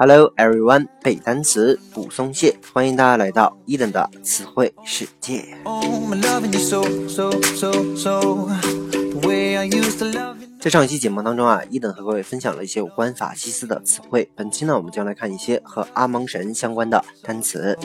Hello everyone，背单词不松懈，欢迎大家来到伊登的词汇世界。在上一期节目当中啊，伊登和各位分享了一些有关法西斯的词汇。本期呢，我们将来看一些和阿蒙神相关的单词。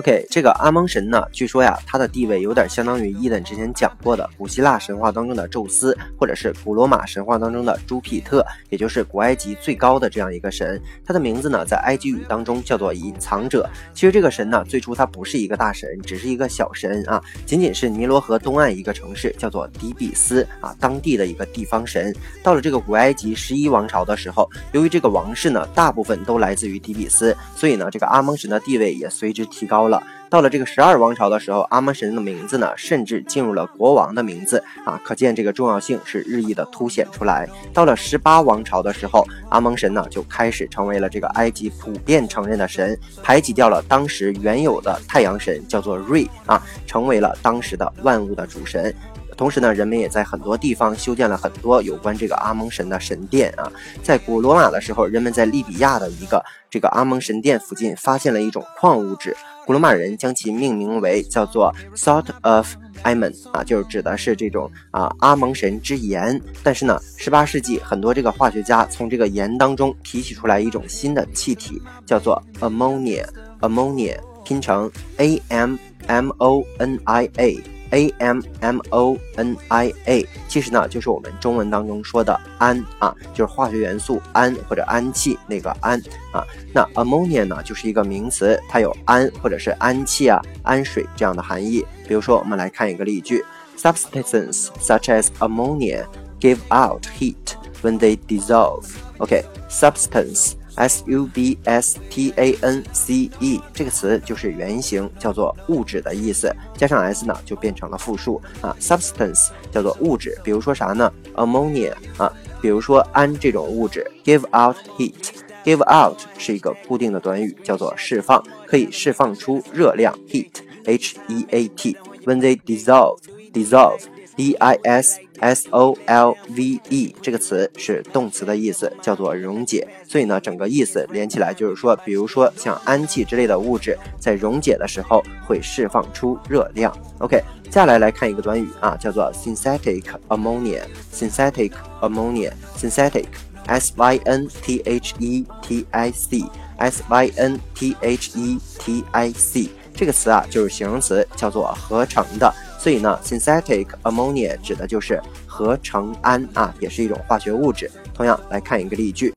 OK，这个阿蒙神呢，据说呀，他的地位有点相当于伊登之前讲过的古希腊神话当中的宙斯，或者是古罗马神话当中的朱庇特，也就是古埃及最高的这样一个神。他的名字呢，在埃及语当中叫做隐藏者。其实这个神呢，最初他不是一个大神，只是一个小神啊，仅仅是尼罗河东岸一个城市叫做底比斯啊，当地的一个地方神。到了这个古埃及十一王朝的时候，由于这个王室呢，大部分都来自于底比斯，所以呢，这个阿蒙神的地位也随之提高了。了，到了这个十二王朝的时候，阿蒙神的名字呢，甚至进入了国王的名字啊，可见这个重要性是日益的凸显出来。到了十八王朝的时候，阿蒙神呢就开始成为了这个埃及普遍承认的神，排挤掉了当时原有的太阳神，叫做瑞啊，成为了当时的万物的主神。同时呢，人们也在很多地方修建了很多有关这个阿蒙神的神殿啊。在古罗马的时候，人们在利比亚的一个这个阿蒙神殿附近发现了一种矿物质，古罗马人将其命名为叫做 Salt of Ammon 啊，就是指的是这种啊阿蒙神之盐。但是呢，十八世纪很多这个化学家从这个盐当中提取出来一种新的气体，叫做 ammonia，ammonia 拼成 a m m o n i a。A M M O N I A，其实呢就是我们中文当中说的氨啊，就是化学元素氨或者氨气那个氨啊。那 ammonia 呢就是一个名词，它有氨或者是氨气啊、氨水这样的含义。比如说，我们来看一个例句：Substances such as ammonia give out heat when they dissolve. OK，substance。S u b s t a n c e 这个词就是原型，叫做物质的意思，加上 s 呢就变成了复数啊。substance 叫做物质，比如说啥呢？ammonia 啊，比如说氨这种物质，give out heat，give out 是一个固定的短语，叫做释放，可以释放出热量，heat，h e a t。When they dissolve，dissolve。d i s s o l v e 这个词是动词的意思，叫做溶解。所以呢，整个意思连起来就是说，比如说像氨气之类的物质在溶解的时候会释放出热量。OK，接下来来看一个短语啊，叫做 synthetic ammonia。synthetic ammonia，synthetic，s y n t h e t i c，s y n t h e t i c 这个词啊就是形容词，叫做合成的。所以呢，synthetic ammonia 指的就是合成氨啊，也是一种化学物质。同样来看一个例句：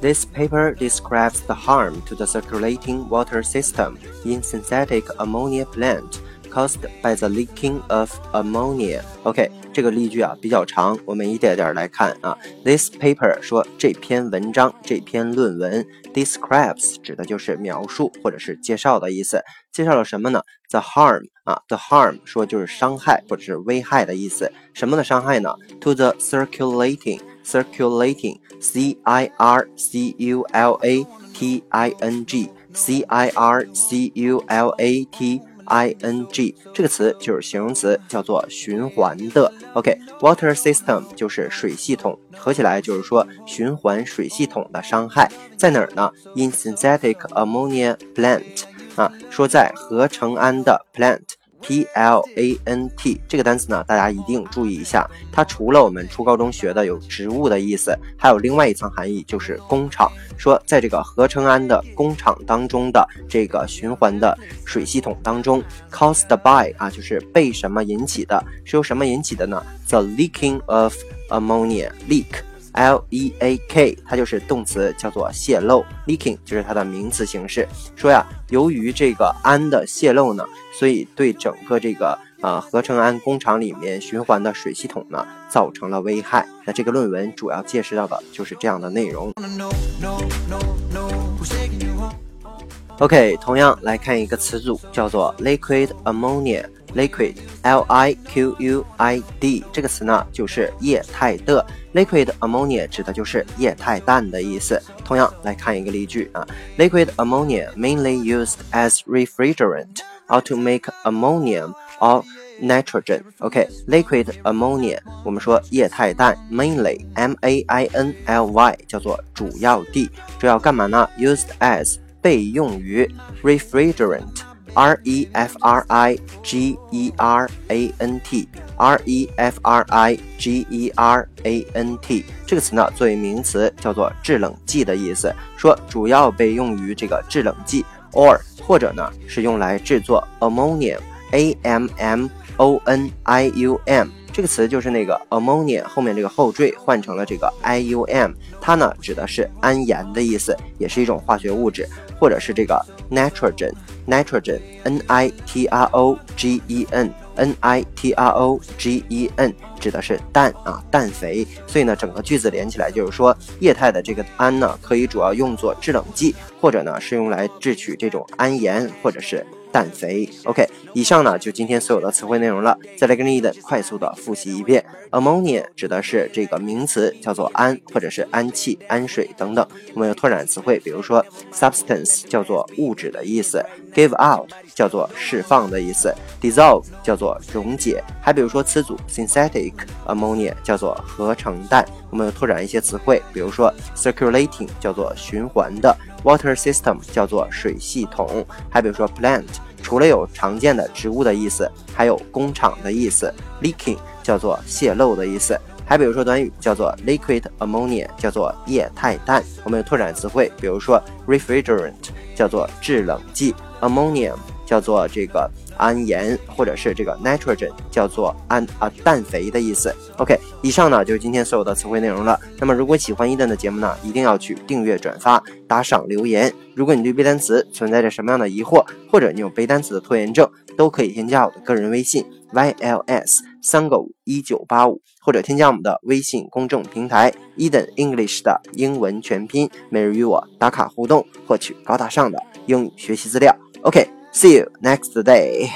This paper describes the harm to the circulating water system in synthetic ammonia plant caused by the leaking of ammonia. OK，这个例句啊比较长，我们一点点来看啊。This paper 说这篇文章，这篇论文。Describes 指的就是描述或者是介绍的意思。介绍了什么呢？The harm 啊，the harm 说就是伤害或者是危害的意思。什么的伤害呢？To the circulating，circulating，c i r c u l a t i n g，c i r c u l a t。 i n g 这个词就是形容词，叫做循环的。OK，water system 就是水系统，合起来就是说循环水系统的伤害在哪儿呢？In synthetic ammonia plant 啊，说在合成氨的 plant。P L A N T 这个单词呢，大家一定注意一下。它除了我们初高中学的有植物的意思，还有另外一层含义，就是工厂。说在这个合成氨的工厂当中的这个循环的水系统当中，caused by 啊，就是被什么引起的？是由什么引起的呢？The leaking of ammonia leak。L E A K，它就是动词，叫做泄漏，leaking 就是它的名词形式。说呀，由于这个氨的泄漏呢，所以对整个这个啊合成氨工厂里面循环的水系统呢造成了危害。那这个论文主要介绍到的就是这样的内容。OK，同样来看一个词组，叫做 liquid ammonia。liquid l i q u i d 这个词呢，就是液态的。liquid ammonia 指的就是液态氮的意思。同样来看一个例句啊，liquid ammonia mainly used as refrigerant or to make ammonium or nitrogen。OK，liquid ammonia，我们说液态氮，mainly，M A I N L Y，叫做主要地，主要干嘛呢？Used as， 被用于 refrigerant。R E F R I G E R A N T，R E F R I G E R A N T 这个词呢，作为名词叫做制冷剂的意思，说主要被用于这个制冷剂，or 或者呢是用来制作 ammonium，A M M O N I U M 这个词就是那个 ammonia 后面这个后缀换成了这个 I U M，它呢指的是氨盐的意思，也是一种化学物质，或者是这个 nitrogen。nitrogen，n i t r o g e n，n i t r o g e n 指的是氮啊，氮肥。所以呢，整个句子连起来就是说，液态的这个氨呢，可以主要用作制冷剂，或者呢是用来制取这种氨盐，或者是。氮肥，OK，以上呢就今天所有的词汇内容了。再来跟着 Eden 快速的复习一遍。Ammonia 指的是这个名词，叫做氨或者是氨气、氨水等等。我们有拓展词汇，比如说 substance 叫做物质的意思，give out 叫做释放的意思，dissolve 叫做溶解。还比如说词组 synthetic ammonia 叫做合成氮。我们有拓展一些词汇，比如说 circulating 叫做循环的。Water system 叫做水系统，还比如说 plant，除了有常见的植物的意思，还有工厂的意思。Leaking 叫做泄漏的意思，还比如说短语叫做 liquid ammonia，叫做液态氮。我们有拓展词汇，比如说 refrigerant 叫做制冷剂，ammonium 叫做这个。氨盐或者是这个 nitrogen 叫做氨啊氮肥的意思。OK，以上呢就是今天所有的词汇内容了。那么如果喜欢伊登的节目呢，一定要去订阅、转发、打赏、留言。如果你对背单词存在着什么样的疑惑，或者你有背单词的拖延症，都可以添加我的个人微信 yls 三个五一九八五，或者添加我们的微信公众平台 Eden English 的英文全拼，每日与我打卡互动，获取高大上的英语学习资料。OK。See you next day.